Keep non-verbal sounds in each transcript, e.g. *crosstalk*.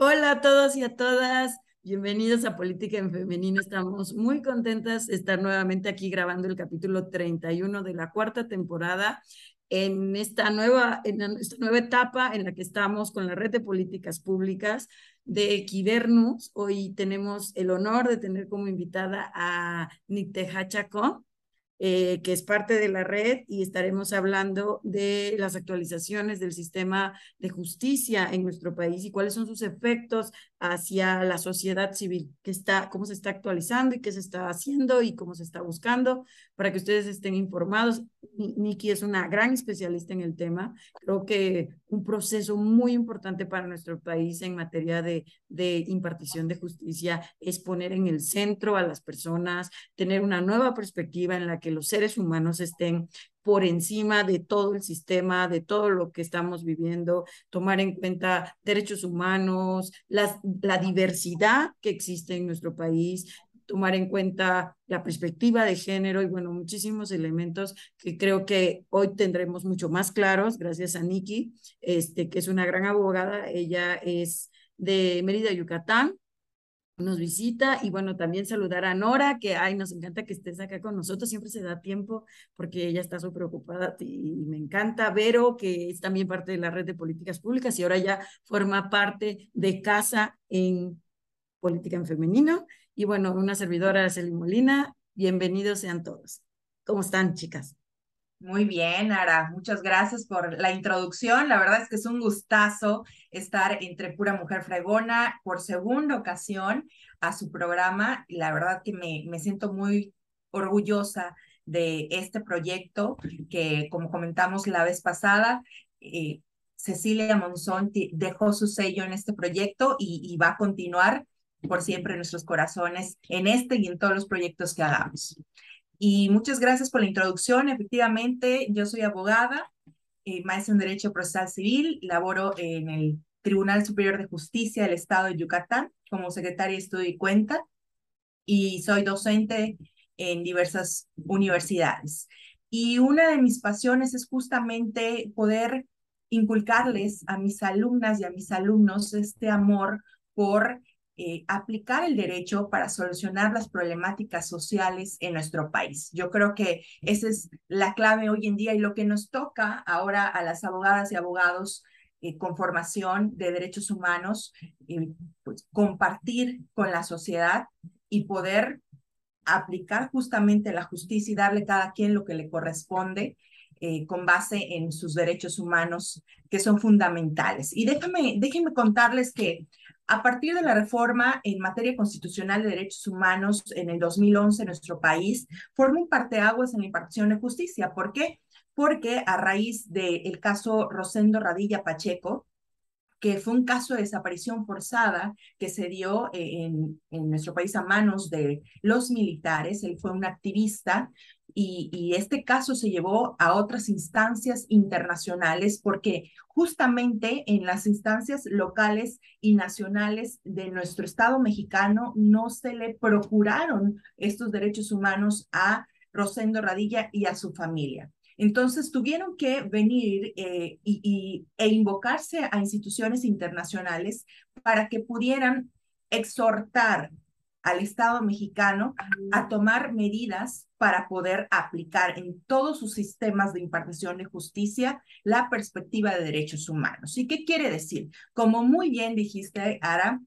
Hola a todos y a todas. Bienvenidos a Política en Femenino. Estamos muy contentas de estar nuevamente aquí grabando el capítulo 31 de la cuarta temporada en esta nueva, en esta nueva etapa en la que estamos con la red de políticas públicas de Equivernus. Hoy tenemos el honor de tener como invitada a Nicteja Chacón, eh, que es parte de la red y estaremos hablando de las actualizaciones del sistema de justicia en nuestro país y cuáles son sus efectos hacia la sociedad civil, que está, cómo se está actualizando y qué se está haciendo y cómo se está buscando, para que ustedes estén informados. Nikki es una gran especialista en el tema. Creo que un proceso muy importante para nuestro país en materia de, de impartición de justicia es poner en el centro a las personas, tener una nueva perspectiva en la que los seres humanos estén por encima de todo el sistema, de todo lo que estamos viviendo, tomar en cuenta derechos humanos, la diversidad que existe en nuestro país, tomar en cuenta la perspectiva de género y bueno, muchísimos elementos que creo que hoy tendremos mucho más claros gracias a Nikki, este, que es una gran abogada. Ella es de Mérida, Yucatán, nos visita y bueno, también saludar a Nora, que ay, nos encanta que estés acá con nosotros, siempre se da tiempo porque ella está súper ocupada y me encanta. Vero, que es también parte de la red de políticas públicas y ahora ya forma parte de Casa en Política en Femenino. Y bueno, una servidora, Araceli Molina, bienvenidos sean todos. ¿Cómo están, chicas? Muy bien, Ara, muchas gracias por la introducción. La verdad es que es un gustazo estar entre Pura Mujer Fregona por segunda ocasión a su programa. La verdad que me, me siento muy orgullosa de este proyecto que, como comentamos la vez pasada, eh, Cecilia Monzón dejó su sello en este proyecto y, y va a continuar por siempre en nuestros corazones en este y en todos los proyectos que hagamos. Y muchas gracias por la introducción. Efectivamente, yo soy abogada, eh, maestra en Derecho Procesal Civil, laboro en el Tribunal Superior de Justicia del Estado de Yucatán como secretaria de Estudio y Cuenta y soy docente en diversas universidades. Y una de mis pasiones es justamente poder inculcarles a mis alumnas y a mis alumnos este amor por eh, aplicar el derecho para solucionar las problemáticas sociales en nuestro país. Yo creo que esa es la clave hoy en día y lo que nos toca ahora a las abogadas y abogados eh, con formación de derechos humanos, eh, pues, compartir con la sociedad y poder aplicar justamente la justicia y darle a cada quien lo que le corresponde con base en sus derechos humanos que son fundamentales. Y déjame, déjenme contarles que a partir de la reforma en materia constitucional de derechos humanos en el 2011 en nuestro país, forma un parteaguas en la impartición de justicia. ¿Por qué? Porque a raíz del caso Rosendo Radilla Pacheco, que fue un caso de desaparición forzada que se dio en, en, nuestro país a manos de los militares. Él fue un activista y, este caso se llevó a otras instancias internacionales porque justamente en las instancias locales y nacionales de nuestro Estado mexicano no se le procuraron estos derechos humanos a Rosendo Radilla y a su familia. Entonces tuvieron que venir eh, y, e invocarse a instituciones internacionales para que pudieran exhortar al Estado mexicano a tomar medidas para poder aplicar en todos sus sistemas de impartición de justicia la perspectiva de derechos humanos. ¿Y qué quiere decir? Como muy bien dijiste, Ara,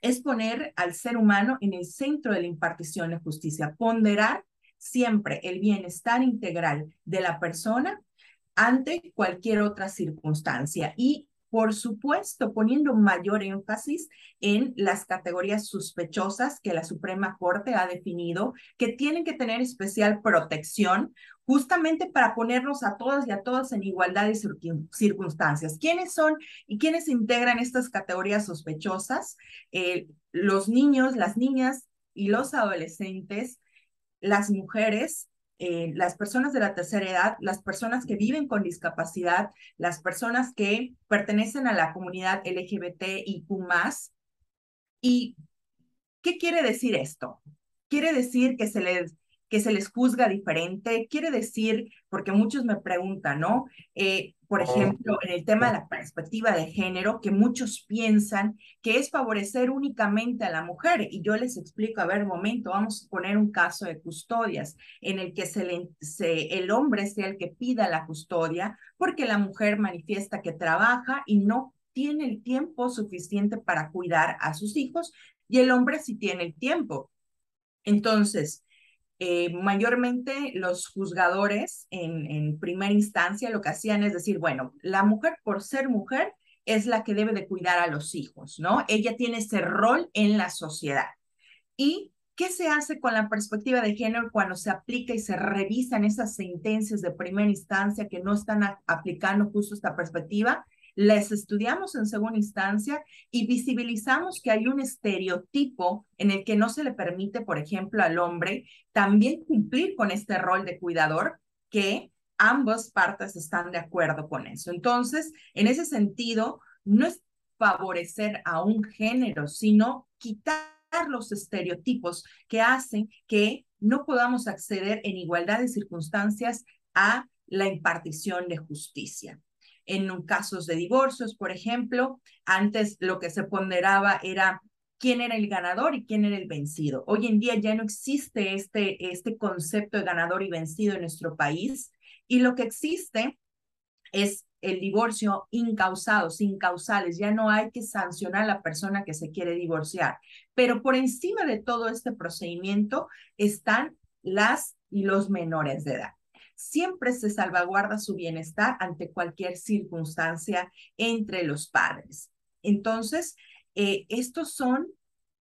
es poner al ser humano en el centro de la impartición de justicia, ponderar siempre el bienestar integral de la persona ante cualquier otra circunstancia y por supuesto, poniendo mayor énfasis en las categorías sospechosas que la Suprema Corte ha definido, que tienen que tener especial protección justamente para ponernos a todas y a todas en igualdad de circunstancias. ¿Quiénes son y quiénes integran estas categorías sospechosas? Eh, los niños, las niñas y los adolescentes, las mujeres, eh, las personas de la tercera edad, las personas que viven con discapacidad, las personas que pertenecen a la comunidad LGBTIQ+. ¿Y qué quiere decir esto? Quiere decir que se les que se les juzga diferente. Quiere decir, porque muchos me preguntan, ¿no? Eh, por ejemplo, en el tema de la perspectiva de género, que muchos piensan que es favorecer únicamente a la mujer. Y yo les explico, a ver, momento, vamos a poner un caso de custodias en el que se le, se, el hombre sea el que pida la custodia porque la mujer manifiesta que trabaja y no tiene el tiempo suficiente para cuidar a sus hijos y el hombre sí tiene el tiempo. Entonces, eh, mayormente los juzgadores en, en primera instancia lo que hacían es decir, bueno, la mujer por ser mujer es la que debe de cuidar a los hijos, ¿no? Ella tiene ese rol en la sociedad. ¿Y qué se hace con la perspectiva de género cuando se aplica y se revisan esas sentencias de primera instancia que no están aplicando justo esta perspectiva? Les estudiamos en segunda instancia y visibilizamos que hay un estereotipo en el que no se le permite, por ejemplo, al hombre también cumplir con este rol de cuidador, que ambas partes están de acuerdo con eso. Entonces, en ese sentido, no es favorecer a un género, sino quitar los estereotipos que hacen que no podamos acceder en igualdad de circunstancias a la impartición de justicia en casos de divorcios, por ejemplo, antes lo que se ponderaba era quién era el ganador y quién era el vencido. Hoy en día ya no existe este, este concepto de ganador y vencido en nuestro país y lo que existe es el divorcio incausado, sin causales. Ya no hay que sancionar a la persona que se quiere divorciar. Pero por encima de todo este procedimiento están las y los menores de edad siempre se salvaguarda su bienestar ante cualquier circunstancia entre los padres. Entonces, eh, estos son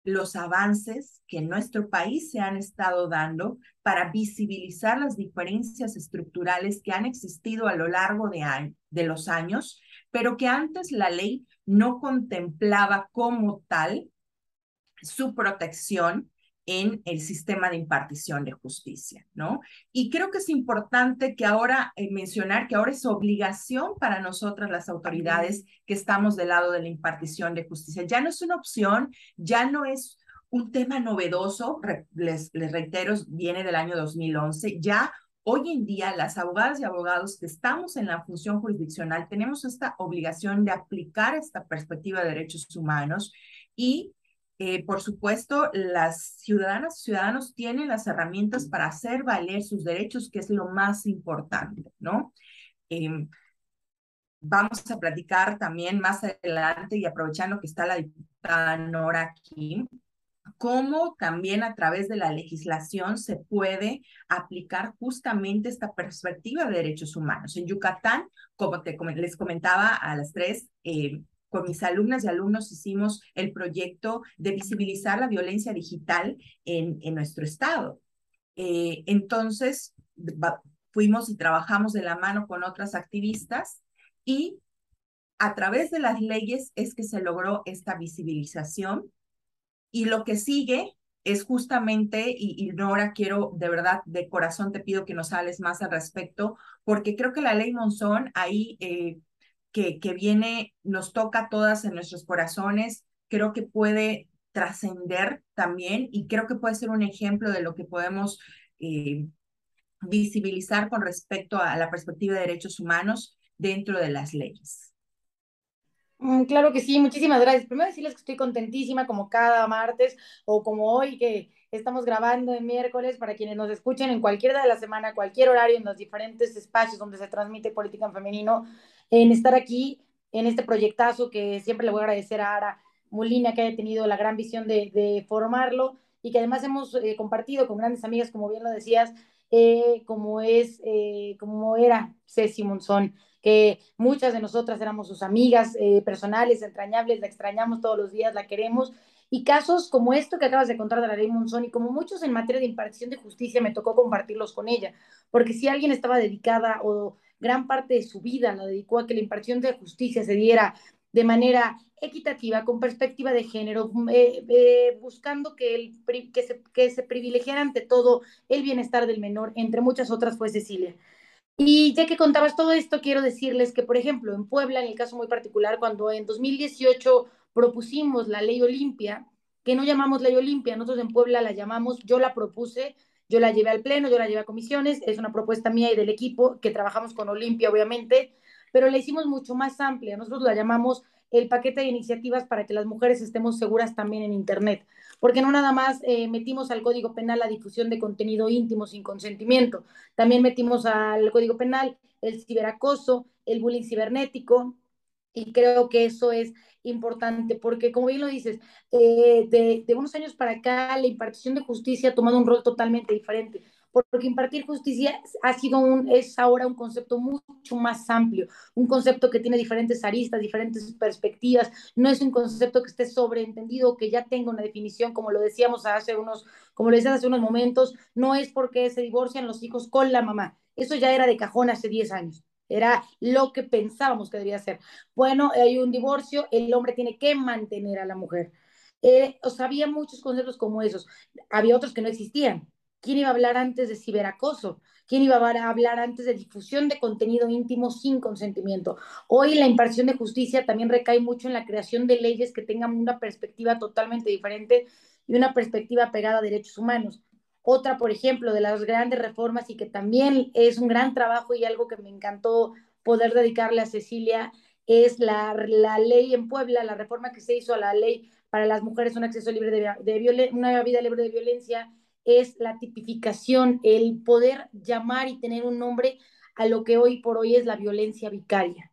los avances que en nuestro país se han estado dando para visibilizar las diferencias estructurales que han existido a lo largo de, de los años, pero que antes la ley no contemplaba como tal su protección en el sistema de impartición de justicia, ¿no? Y creo que es importante que ahora eh, mencionar que ahora es obligación para nosotras las autoridades que estamos del lado de la impartición de justicia. Ya no es una opción, ya no es un tema novedoso, les, les reitero, viene del año 2011, ya Hoy en día, las abogadas y abogados que estamos en la función jurisdiccional tenemos esta obligación de aplicar esta perspectiva de derechos humanos y eh, por supuesto, las ciudadanas y ciudadanos tienen las herramientas para hacer valer sus derechos, que es lo más importante, ¿no? Em, vamos a platicar también más adelante y aprovechando que está la diputada Nora aquí, cómo también a través de la legislación se puede aplicar justamente esta perspectiva de derechos humanos. En Yucatán, como te, les comentaba a las tres, eh, con mis alumnas y alumnos hicimos el proyecto de visibilizar la violencia digital en, nuestro estado. Eh, entonces, fuimos y trabajamos de la mano con otras activistas y a través de las leyes es que se logró esta visibilización y lo que sigue es justamente, y, y, Nora, quiero de verdad, de corazón te pido que nos hables más al respecto, porque creo que la ley Monzón ahí eh, que, que viene, nos toca a todas en nuestros corazones, creo que puede trascender también y creo que puede ser un ejemplo de lo que podemos eh, visibilizar con respecto a la perspectiva de derechos humanos dentro de las leyes. Mm, claro que sí, muchísimas gracias. Primero decirles que estoy contentísima como cada martes o como hoy que estamos grabando en miércoles para quienes nos escuchen en cualquier día de la semana, cualquier horario, en los diferentes espacios donde se transmite política en femenino en estar aquí, en este proyectazo que siempre le voy a agradecer a Ara Molina que haya tenido la gran visión de, formarlo y que además hemos eh, compartido con grandes amigas, como bien lo decías, eh, como es, eh, como era Ceci Monzón, que muchas de nosotras éramos sus amigas personales, entrañables, la extrañamos todos los días, la queremos. Y casos como esto que acabas de contar de la ley Monzón y como muchos en materia de impartición de justicia me tocó compartirlos con ella, porque si alguien estaba dedicada o gran parte de su vida la dedicó a que la impartición de justicia se diera de manera equitativa, con perspectiva de género, eh, eh, buscando que, el, se, que se privilegiara ante todo el bienestar del menor, entre muchas otras fue Cecilia. Y ya que contabas todo esto, quiero decirles que, por ejemplo, en Puebla, en el caso muy particular, cuando en 2018 propusimos la ley Olimpia, que no llamamos ley Olimpia, nosotros en Puebla la llamamos, yo la propuse, Yo la llevé al pleno, yo la llevé a comisiones, es una propuesta mía y del equipo que trabajamos con Olimpia, obviamente, pero la hicimos mucho más amplia. Nosotros la llamamos el paquete de iniciativas para que las mujeres estemos seguras también en Internet, porque no nada más eh, metimos al Código Penal la difusión de contenido íntimo sin consentimiento, también metimos al Código Penal el ciberacoso, el bullying cibernético, y creo que eso es importante, porque como bien lo dices, eh, de, de, unos años para acá la impartición de justicia ha tomado un rol totalmente diferente porque impartir justicia ha sido un, es ahora un concepto mucho más amplio, un concepto que tiene diferentes aristas, diferentes perspectivas, no es un concepto que esté sobreentendido, que ya tenga una definición, como lo decíamos hace unos, como lo decías hace unos momentos, no es porque se divorcian los hijos con la mamá, eso ya era de cajón hace 10 años. Era lo que pensábamos que debía ser. Bueno, hay un divorcio, el hombre tiene que mantener a la mujer. Eh, o sea, había muchos conceptos como esos. Había otros que no existían ¿Quién iba a hablar antes de ciberacoso? ¿Quién iba a hablar antes de difusión de contenido íntimo sin consentimiento? Hoy la impartición de justicia también recae mucho en la creación de leyes que tengan una perspectiva totalmente diferente y una perspectiva pegada a derechos humanos. Otra, por ejemplo, de las grandes reformas y que también es un gran trabajo y algo que me encantó poder dedicarle a Cecilia, es la, la ley en Puebla, la reforma que se hizo a la ley para las mujeres un acceso libre de, de una vida libre de violencia es la tipificación, el poder llamar y tener un nombre a lo que hoy por hoy es la violencia vicaria.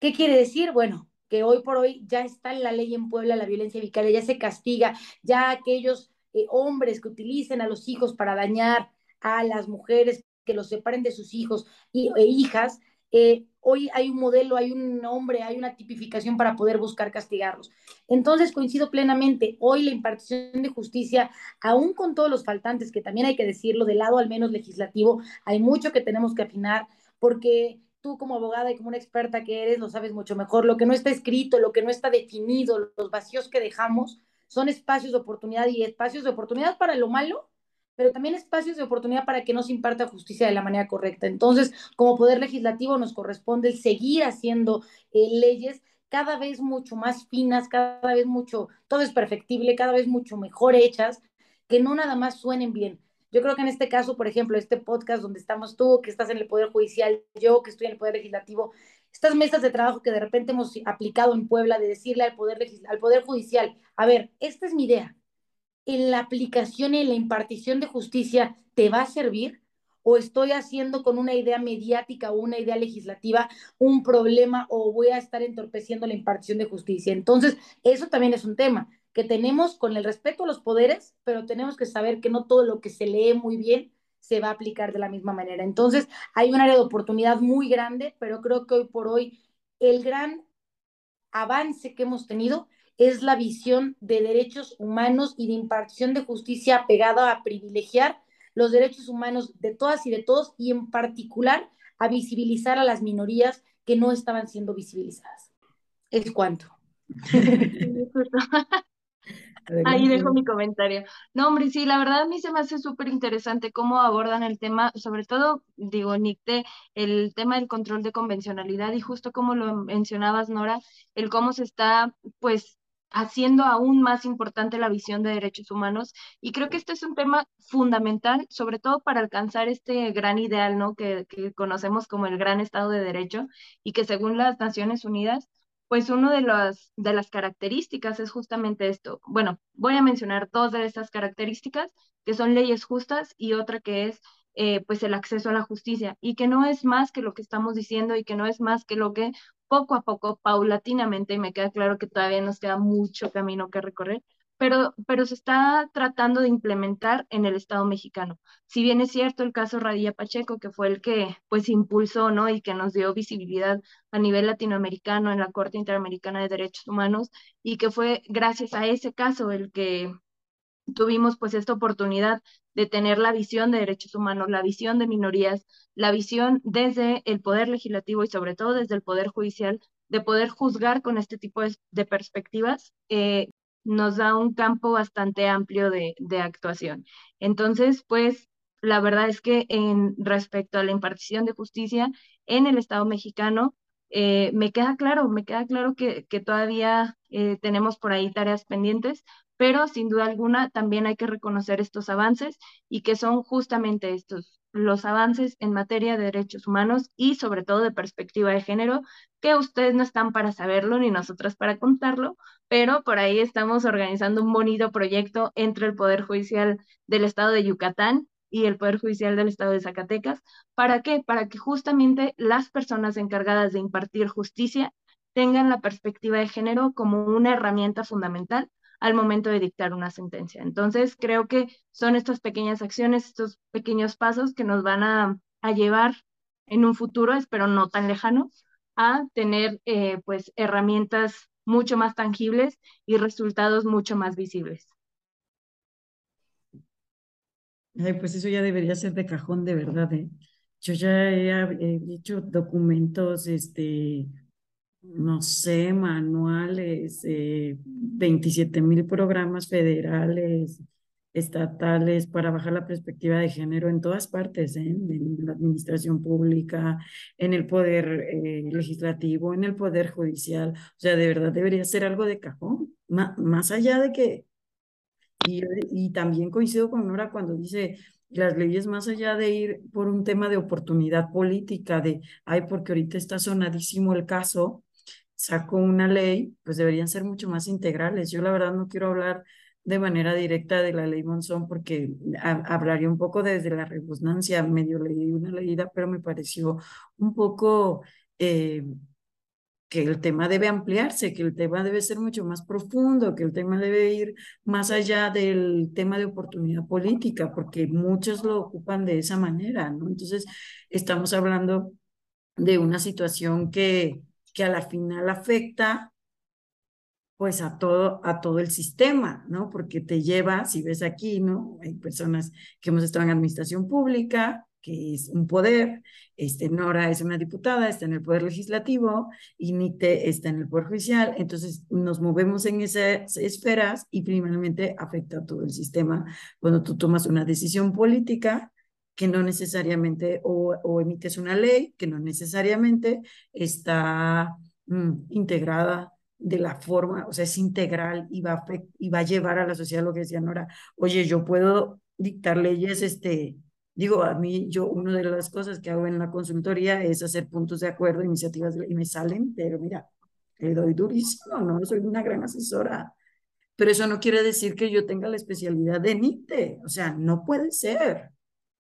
¿Qué quiere decir? Bueno, que hoy por hoy ya está en la ley en Puebla la violencia vicaria, ya se castiga, ya aquellos eh, hombres que utilicen a los hijos para dañar a las mujeres, que los separen de sus hijos y, e hijas, eh, hoy hay un modelo, hay un nombre, hay una tipificación para poder buscar castigarlos. Entonces, coincido plenamente, hoy la impartición de justicia, aún con todos los faltantes, que también hay que decirlo, del lado al menos legislativo, hay mucho que tenemos que afinar, porque tú como abogada y como una experta que eres, lo sabes mucho mejor, lo que no está escrito, lo que no está definido, los vacíos que dejamos, son espacios de oportunidad y espacios de oportunidad para lo malo pero también espacios de oportunidad para que no se imparta justicia de la manera correcta. Entonces, como poder legislativo nos corresponde seguir haciendo eh, leyes cada vez mucho más finas, cada vez mucho, todo es perfectible, cada vez mucho mejor hechas, que no nada más suenen bien. Yo creo que en este caso, por ejemplo, este podcast donde estamos tú, que estás en el Poder Judicial, yo que estoy en el Poder Legislativo, estas mesas de trabajo que de repente hemos aplicado en Puebla, de decirle al Poder, al poder Judicial, a ver, esta es mi idea, en la aplicación y en la impartición de justicia te va a servir? ¿O estoy haciendo con una idea mediática o una idea legislativa un problema o voy a estar entorpeciendo la impartición de justicia? Entonces, eso también es un tema que tenemos con el respeto a los poderes, pero tenemos que saber que no todo lo que se lee muy bien se va a aplicar de la misma manera. Entonces, hay un área de oportunidad muy grande, pero creo que hoy por hoy el gran avance que hemos tenido es la visión de derechos humanos y de impartición de justicia pegada a privilegiar los derechos humanos de todas y de todos y en particular a visibilizar a las minorías que no estaban siendo visibilizadas. Es cuanto. Ahí dejo mi comentario. No, hombre, sí, la verdad a mí se me hace súper interesante cómo abordan el tema, sobre todo, digo, Nicte, el tema del control de convencionalidad y justo como lo mencionabas, Nora, el cómo se está, pues, haciendo aún más importante la visión de derechos humanos. Y creo que este es un tema fundamental, sobre todo para alcanzar este gran ideal, ¿no? Que, conocemos como el gran Estado de Derecho y que según las Naciones Unidas, pues una de las, de las características es justamente esto. Bueno, voy a mencionar dos de estas características, que son leyes justas y otra que es eh, pues el acceso a la justicia y que no es más que lo que estamos diciendo y que no es más que lo que poco a poco, paulatinamente, y me queda claro que todavía nos queda mucho camino que recorrer, pero, pero se está tratando de implementar en el Estado mexicano. Si bien es cierto el caso Radilla Pacheco, que fue el que pues impulsó, ¿no? Y que nos dio visibilidad a nivel latinoamericano en la Corte Interamericana de Derechos Humanos, y que fue gracias a ese caso el que tuvimos pues esta oportunidad de tener la visión de derechos humanos, la visión de minorías, la visión desde el poder legislativo y sobre todo desde el poder judicial, de poder juzgar con este tipo de, perspectivas, eh, nos da un campo bastante amplio de, actuación. Entonces, pues la verdad es que en respecto a la impartición de justicia en el Estado mexicano, eh, me queda claro, me queda claro que, todavía eh, tenemos por ahí tareas pendientes, pero sin duda alguna también hay que reconocer estos avances y que son justamente estos, los avances en materia de derechos humanos y sobre todo de perspectiva de género, que ustedes no están para saberlo ni nosotras para contarlo, pero por ahí estamos organizando un bonito proyecto entre el Poder Judicial del Estado de Yucatán y el Poder Judicial del Estado de Zacatecas. ¿Para qué? Para que justamente las personas encargadas de impartir justicia tengan la perspectiva de género como una herramienta fundamental al momento de dictar una sentencia. Entonces, creo que son estas pequeñas acciones, estos pequeños pasos que nos van a, llevar en un futuro, espero no tan lejano, a tener eh, pues herramientas mucho más tangibles y resultados mucho más visibles. pues eso ya debería ser de cajón de verdad. ¿eh? Yo ya he, hecho documentos, este, no sé, manuales, eh, 27 mil programas federales, estatales para bajar la perspectiva de género en todas partes, ¿eh? en la administración pública, en el poder eh, legislativo, en el poder judicial. O sea, de verdad debería ser algo de cajón, más allá de que, y, y también coincido con Nora cuando dice, las leyes más allá de ir por un tema de oportunidad política, de, ay, porque ahorita está sonadísimo el caso, saco una ley, pues deberían ser mucho más integrales. Yo la verdad no quiero hablar de manera directa de la ley Monzón porque hablaría un poco desde la rebusnancia, medio leí una leída, pero me pareció un poco eh, que el tema debe ampliarse, que el tema debe ser mucho más profundo, que el tema debe ir más allá del tema de oportunidad política, porque muchos lo ocupan de esa manera, ¿no? Entonces, estamos hablando de una situación que que a la final afecta pues a todo, a todo el sistema, ¿no? Porque te lleva, si ves aquí, ¿no? Hay personas que hemos estado en administración pública, que es un poder, este, Nora es una diputada, está en el poder legislativo, y Nite está en el poder judicial, entonces nos movemos en esas esferas y primeramente afecta a todo el sistema. Cuando tú tomas una decisión política, que no necesariamente, o, emites una ley que no necesariamente está mm, integrada de la forma, o sea, es integral y va, a, y va a llevar a la sociedad lo que decía Nora, oye, yo puedo dictar leyes, este, digo, a mí, yo, una de las cosas que hago en la consultoría es hacer puntos de acuerdo, iniciativas, y me salen, pero mira, le doy durísimo, no soy una gran asesora, pero eso no quiere decir que yo tenga la especialidad de NITE, o sea, no puede ser.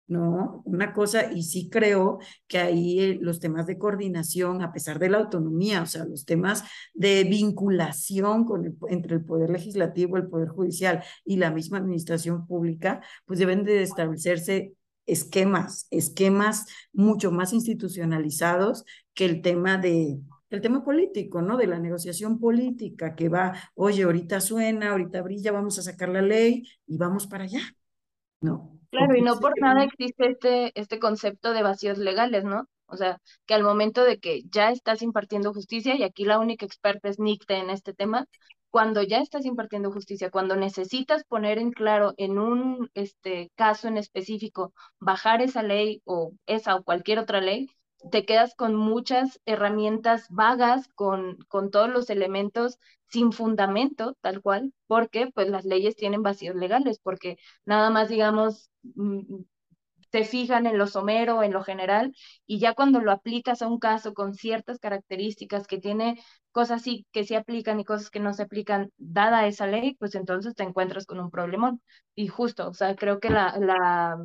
¿No? Una cosa, y sí creo que ahí eh, los temas de coordinación, a pesar de la autonomía, o sea, los temas de vinculación con entre el Poder Legislativo, el Poder Judicial y la misma administración pública, pues deben de establecerse esquemas, esquemas mucho más institucionalizados que el tema de el tema político, ¿no? De la negociación política que va, oye, ahorita suena, ahorita brilla, vamos a sacar la ley y vamos para allá, ¿no? Claro, y no por nada existe este, este concepto de vacíos legales, ¿no? O sea, que al momento de que ya estás impartiendo justicia, y aquí la única experta es Nicte en este tema, cuando ya estás impartiendo justicia, cuando necesitas poner en claro en un este, caso en específico, bajar esa ley o esa o cualquier otra ley, te quedas con muchas herramientas vagas, con, con todos los elementos sin fundamento, tal cual, porque pues las leyes tienen vacíos legales, porque nada más, digamos, mm, se fijan en lo somero, en lo general, y ya cuando lo aplicas a un caso con ciertas características que tiene cosas sí que se aplican y cosas que no se aplican dada esa ley, pues entonces te encuentras con un problemón. Y justo, o sea, creo que la, la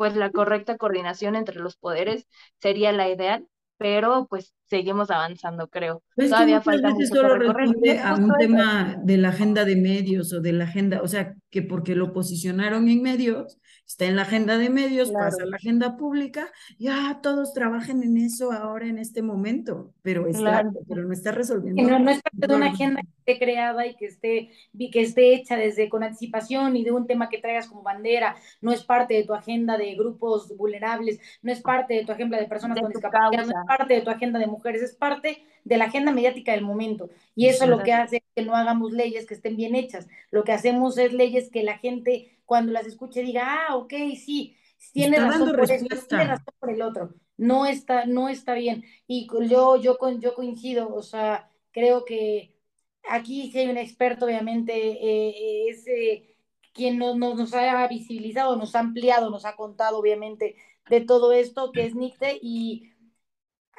pues la correcta coordinación entre los poderes sería la ideal, pero pues seguimos avanzando, creo. Todavía falta mucho por recorrer. a un tema de la agenda de medios o de la agenda, o sea, que porque lo posicionaron en medios, está en la agenda de medios, pasa a la agenda pública, ya todos trabajen en eso ahora en este momento, pero, está, pero no está resolviendo. No, no es parte de una agenda que esté creada y que esté, que esté hecha desde con anticipación y de un tema que traigas como bandera, no es parte de tu agenda de grupos vulnerables, no es parte de tu agenda de personas con discapacidad, no es parte de tu agenda de mujeres, es parte de la agenda mediática del momento. Y eso lo que hace que no hagamos leyes que estén bien hechas. Lo que hacemos es leyes que la gente cuando las escuche diga, ah, ok, sí, tiene razón por tiene razón por el otro. No está, no está bien. Y yo, yo, yo coincido, o sea, creo que aquí sí hay un experto, obviamente, eh, es quien nos, nos, ha visibilizado, nos ha ampliado, nos ha contado, obviamente, de todo esto, que es Nicte, y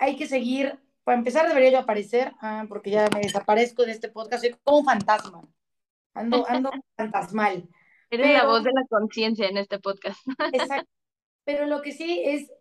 hay que seguir, para empezar debería yo aparecer, ah, porque ya me desaparezco de este podcast, soy como un fantasma, ando, ando *laughs* fantasmal. Eres la voz de la conciencia en este podcast. *laughs* Exacto. Pero lo que sí es,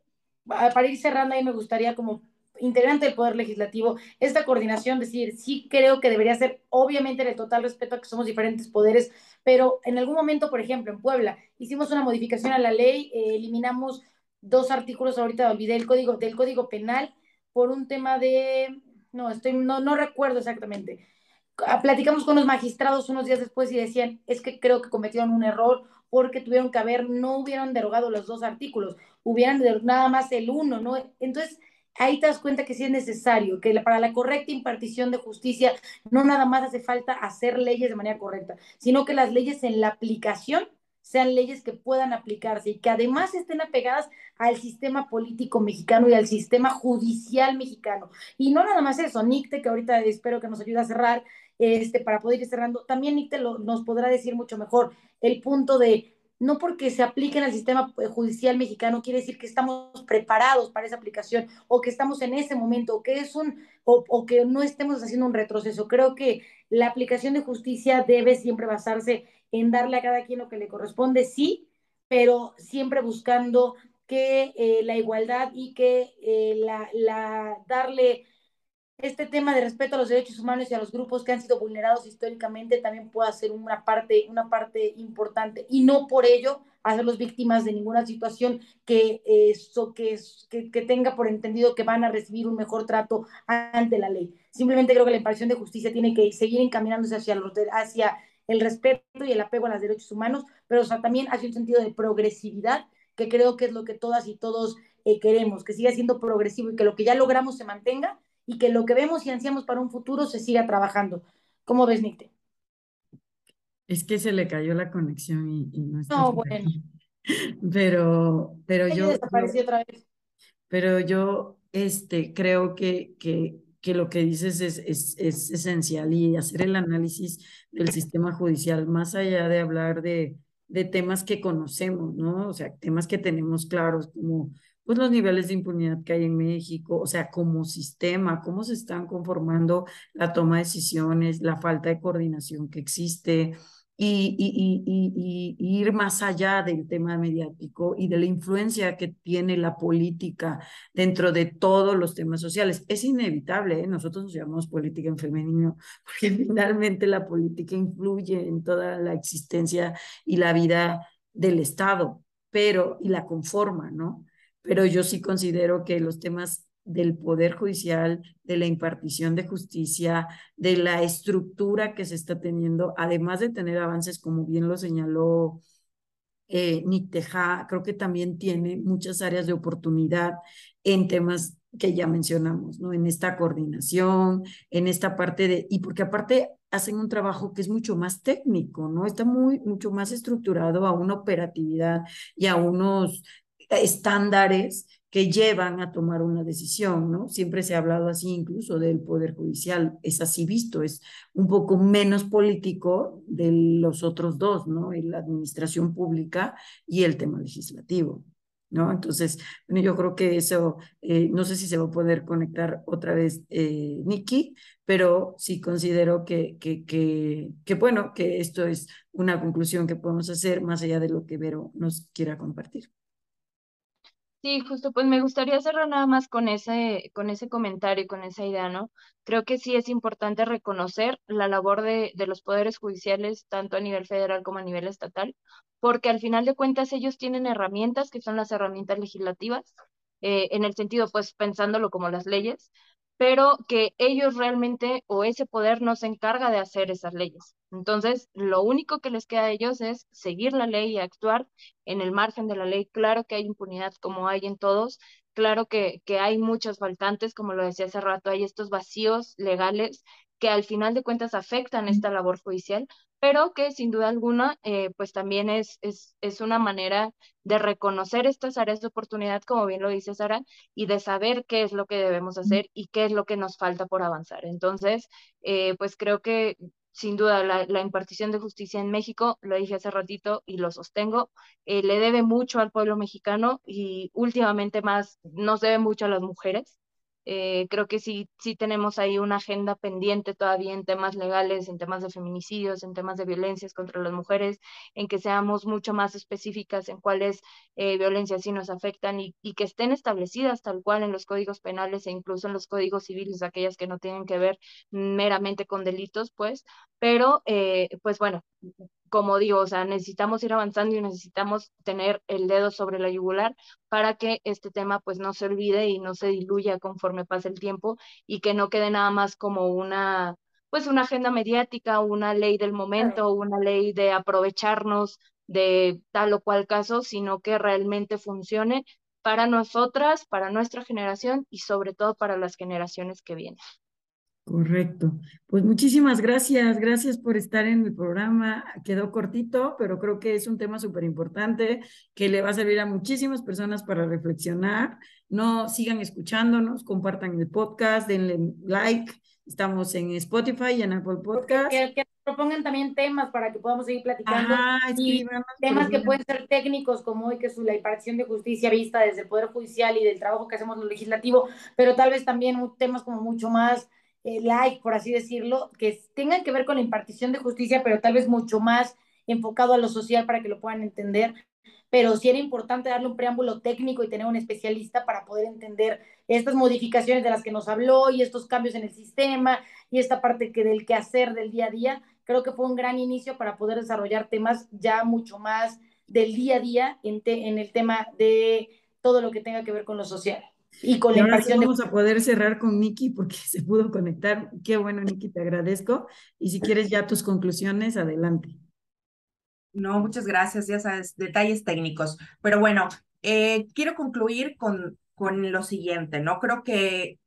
para ir cerrando ahí me gustaría como integrante del Poder Legislativo, esta coordinación, decir, sí creo que debería ser, obviamente, de total respeto a que somos diferentes poderes, pero en algún momento, por ejemplo, en Puebla, hicimos una modificación a la ley, eh, eliminamos dos artículos, ahorita olvidé el código, del Código Penal, por un tema de, no, estoy, no, no recuerdo exactamente. Ah, platicamos con los magistrados unos días después y decían, es que creo que cometieron un error porque tuvieron que haber, no hubieran derogado los dos artículos, hubieran nada más el uno, ¿no? Entonces, ahí te das cuenta que sí es necesario, que para la correcta impartición de justicia no nada más hace falta hacer leyes de manera correcta, sino que las leyes en la aplicación sean leyes que puedan aplicarse y que además estén apegadas al sistema político mexicano y al sistema judicial mexicano. Y no nada más eso, Nicte, que ahorita espero que nos ayude a cerrar, este, para poder ir cerrando, también Nicte nos podrá decir mucho mejor el punto de no porque se aplique en el sistema eh, judicial mexicano quiere decir que estamos preparados para esa aplicación o que estamos en ese momento o que es un o, o, que no estemos haciendo un retroceso. Creo que la aplicación de justicia debe siempre basarse en darle a cada quien lo que le corresponde, sí, pero siempre buscando que eh, la igualdad y que eh, la, la, darle este tema de respeto a los derechos humanos y a los grupos que han sido vulnerados históricamente también pueda ser una parte, una parte importante y no por ello hacerlos víctimas de ninguna situación que, eso, que, que, que, tenga por entendido que van a recibir un mejor trato ante la ley. Simplemente creo que la impartición de justicia tiene que seguir encaminándose hacia, los, hacia el respeto y el apego a los derechos humanos, pero también hacia un sentido de progresividad, que creo que es lo que todas y todos eh, queremos, que siga siendo progresivo y que lo que ya logramos se mantenga y que lo que vemos y ansiamos para un futuro se siga trabajando. ¿Cómo ves, Nicte? Es que se le cayó la conexión y, no está. No, bueno. Pero, pero yo. Desapareció otra vez. Pero yo este, creo que, que, que lo que dices es, es, es, esencial y hacer el análisis del sistema judicial, más allá de hablar de, de temas que conocemos, ¿no? O sea, temas que tenemos claros, como pues los niveles de impunidad que hay en México, o sea, como sistema, cómo se están conformando la toma de decisiones, la falta de coordinación que existe, y, ir más allá del tema mediático y de la influencia que tiene la política dentro de todos los temas sociales. Es inevitable, ¿eh? nosotros nos llamamos política en femenino, *laughs* porque finalmente la política influye en toda la existencia y la vida del Estado, pero, y la conforma, ¿no? Pero yo sí considero que los temas del Poder Judicial, de la impartición de justicia, de la estructura que se está teniendo, además de tener avances, como bien lo señaló eh, creo que también tiene muchas áreas de oportunidad en temas que ya mencionamos, ¿no? En esta coordinación, en esta parte de, y porque aparte hacen un trabajo que es mucho más técnico, ¿no? Está muy, mucho más estructurado a una operatividad y a unos estándares que llevan a tomar una decisión, ¿no? Siempre se ha hablado así incluso del Poder Judicial, es así visto, es un poco menos político de los otros dos, ¿no? La administración pública y el tema legislativo, ¿no? Entonces, bueno, yo creo que eso, eh, no sé si se va a poder conectar otra vez eh, Nikki, pero sí considero que, que, que, que, bueno, que esto es una conclusión que podemos hacer más allá de lo que Vero nos quiera compartir. Sí, justo, pues me gustaría cerrar nada más con ese, con ese comentario, con esa idea, ¿no? Creo que sí es importante reconocer la labor de, de los poderes judiciales, tanto a nivel federal como a nivel estatal, porque al final de cuentas ellos tienen herramientas que son las herramientas legislativas, eh, en el sentido, pues pensándolo como las leyes, pero que ellos realmente o ese poder no se encarga de hacer esas leyes. Entonces, lo único que les queda a ellos es seguir la ley y actuar en el margen de la ley. Claro que hay impunidad como hay en todos, claro que, que hay muchos faltantes, como lo decía hace rato, hay estos vacíos legales que al final de cuentas afectan esta labor judicial, pero que sin duda alguna, eh, pues también es, es, es, una manera de reconocer estas áreas de oportunidad, como bien lo dice Sara, y de saber qué es lo que debemos hacer y qué es lo que nos falta por avanzar. Entonces, eh, pues creo que sin duda la, la, impartición de justicia en México, lo dije hace ratito y lo sostengo, eh, le debe mucho al pueblo mexicano y últimamente más nos debe mucho a las mujeres. Eh, creo que sí, sí tenemos ahí una agenda pendiente todavía en temas legales, en temas de feminicidios, en temas de violencias contra las mujeres, en que seamos mucho más específicas en cuáles eh, violencias sí nos afectan y, y, que estén establecidas tal cual en los códigos penales e incluso en los códigos civiles, aquellas que no tienen que ver meramente con delitos, pues, pero eh, pues bueno, como digo, o sea, necesitamos ir avanzando y necesitamos tener el dedo sobre la yugular para que este tema pues no se olvide y no se diluya conforme pase el tiempo y que no quede nada más como una pues una agenda mediática, una ley del momento, una ley de aprovecharnos de tal o cual caso, sino que realmente funcione para nosotras, para nuestra generación y sobre todo para las generaciones que vienen. Correcto. Pues muchísimas gracias, gracias por estar en el programa. Quedó cortito, pero creo que es un tema súper importante que le va a servir a muchísimas personas para reflexionar. No sigan escuchándonos, compartan el podcast, denle like. Estamos en Spotify y en Apple Podcast. Que, que propongan también temas para que podamos seguir platicando. y temas que pueden ser técnicos, como hoy, que es la impartición de justicia vista desde el Poder Judicial y del trabajo que hacemos lo legislativo, pero tal vez también temas como mucho más eh, like, por así decirlo, que tengan que ver con la impartición de justicia, pero tal vez mucho más enfocado a lo social para que lo puedan entender. Pero sí era importante darle un preámbulo técnico y tener un especialista para poder entender estas modificaciones de las que nos habló y estos cambios en el sistema y esta parte que del quehacer del día a día. Creo que fue un gran inicio para poder desarrollar temas ya mucho más del día a día en, en el tema de todo lo que tenga que ver con lo social. Y con la ahora vamos a poder cerrar con Nikki porque *laughs* se pudo conectar. Qué bueno, Nikki, te agradezco. Y si quieres ya tus conclusiones, adelante. No, muchas gracias, ya sabes, detalles técnicos. Pero bueno, eh, quiero concluir con, con lo siguiente, ¿no? Creo que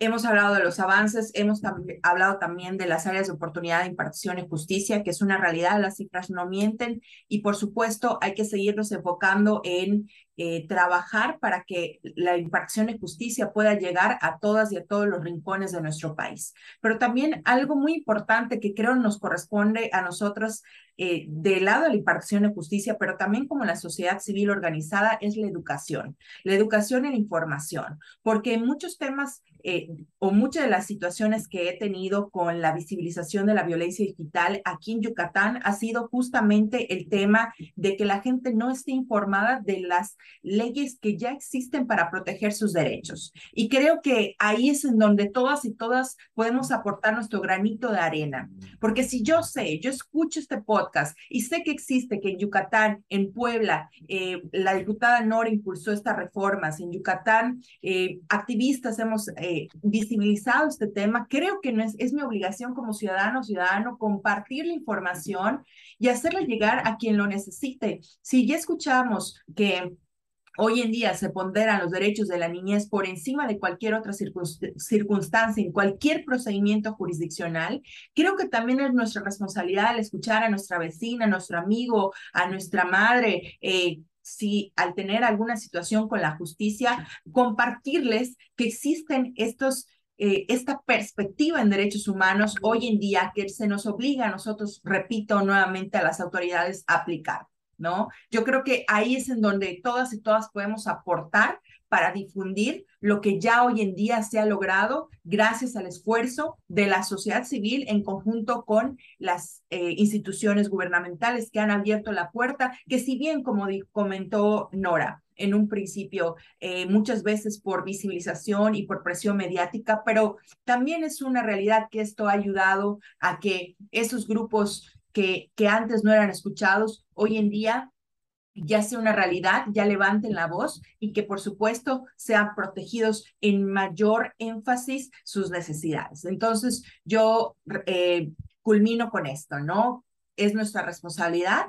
Hemos hablado de los avances, hemos hablado también de las áreas de oportunidad de impartición y justicia, que es una realidad, las cifras no mienten y por supuesto hay que seguirnos enfocando en eh, trabajar para que la impartición de justicia pueda llegar a todas y a todos los rincones de nuestro país. Pero también algo muy importante que creo nos corresponde a nosotros eh, del lado de la impartición de justicia, pero también como la sociedad civil organizada, es la educación, la educación y la información, porque muchos temas eh, o muchas de las situaciones que he tenido con la visibilización de la violencia digital aquí en Yucatán ha sido justamente el tema de que la gente no esté informada de las leyes que ya existen para proteger sus derechos. Y creo que ahí es en donde todas y todas podemos aportar nuestro granito de arena, porque si yo sé, yo escucho este podcast y sé que existe, que en Yucatán, en Puebla, eh, la diputada Nora impulsó estas reformas, en Yucatán, eh, activistas hemos visibilizado este tema, creo que no es, es mi obligación como ciudadano ciudadano compartir la información y hacerla llegar a quien lo necesite. Si ya escuchamos que Hoy en día se ponderan los derechos de la niñez por encima de cualquier otra circunstancia, en cualquier procedimiento jurisdiccional. Creo que también es nuestra responsabilidad al escuchar a nuestra vecina, a nuestro amigo, a nuestra madre, eh, si al tener alguna situación con la justicia, compartirles que existen estos eh, esta perspectiva en derechos humanos hoy en día que se nos obliga a nosotros, repito nuevamente, a las autoridades a aplicar, Yo creo que ahí es en donde todas y todas podemos aportar para difundir lo que ya hoy en día se ha logrado gracias al esfuerzo de la sociedad civil en conjunto con las eh, instituciones gubernamentales que han abierto la puerta, que si bien, como comentó Nora, en un principio, eh, muchas veces por visibilización y por presión mediática, pero también es una realidad que esto ha ayudado a que esos grupos que, antes no eran escuchados, hoy en día ya sea una realidad, ya levanten la voz y que por supuesto sean protegidos en mayor énfasis sus necesidades. Entonces, yo eh, culmino con esto, ¿no? Es nuestra responsabilidad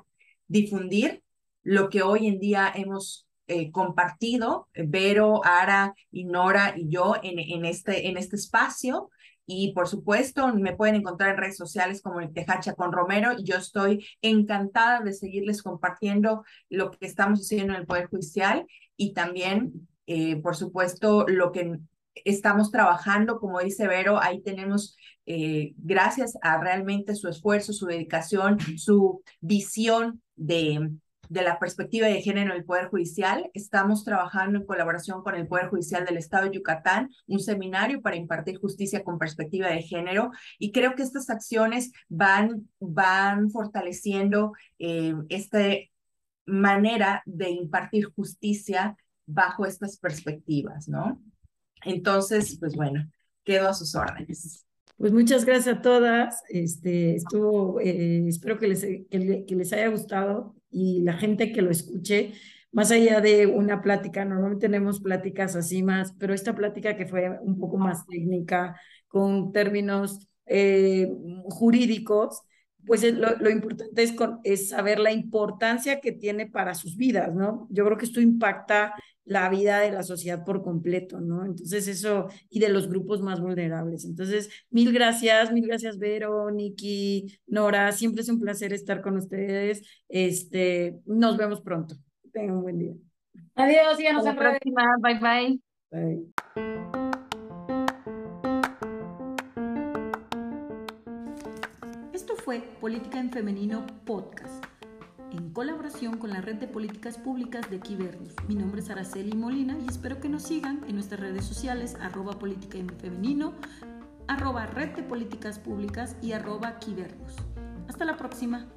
difundir lo que hoy en día hemos eh, compartido, Vero, Ara, y Nora y yo en, en, este, en este espacio. Y por supuesto, me pueden encontrar en redes sociales como el Tejacha con Romero y yo estoy encantada de seguirles compartiendo lo que estamos haciendo en el Poder Judicial y también, eh, por supuesto, lo que estamos trabajando, como dice Vero, ahí tenemos, eh, gracias a realmente su esfuerzo, su dedicación, su visión de, de la perspectiva de género en el Poder Judicial. Estamos trabajando en colaboración con el Poder Judicial del Estado de Yucatán, un seminario para impartir justicia con perspectiva de género. Y creo que estas acciones van, van fortaleciendo eh, esta manera de impartir justicia bajo estas perspectivas, ¿no? Entonces, pues bueno, quedo a sus órdenes. Pues muchas gracias a todas. Este, estuvo, eh, espero que les, que, les haya gustado y la gente que lo escuche, más allá de una plática, normalmente tenemos pláticas así más, pero esta plática que fue un poco más técnica, con términos eh, jurídicos, pues lo, lo importante es, es saber la importancia que tiene para sus vidas, ¿no? Yo creo que esto impacta la vida de la sociedad por completo, ¿no? Entonces eso, y de los grupos más vulnerables. Entonces, mil gracias, mil gracias, Vero, Niki, Nora, siempre es un placer estar con ustedes. Este, nos vemos pronto. Tengan un buen día. Adiós, ya nos vemos. la próxima. Bye, bye. Bye. Fue Política en Femenino Podcast en colaboración con la Red de Políticas Públicas de Quibernos. Mi nombre es Araceli Molina y espero que nos sigan en nuestras redes sociales arroba política en femenino, red de políticas públicas y arroba Quibernos. Hasta la próxima.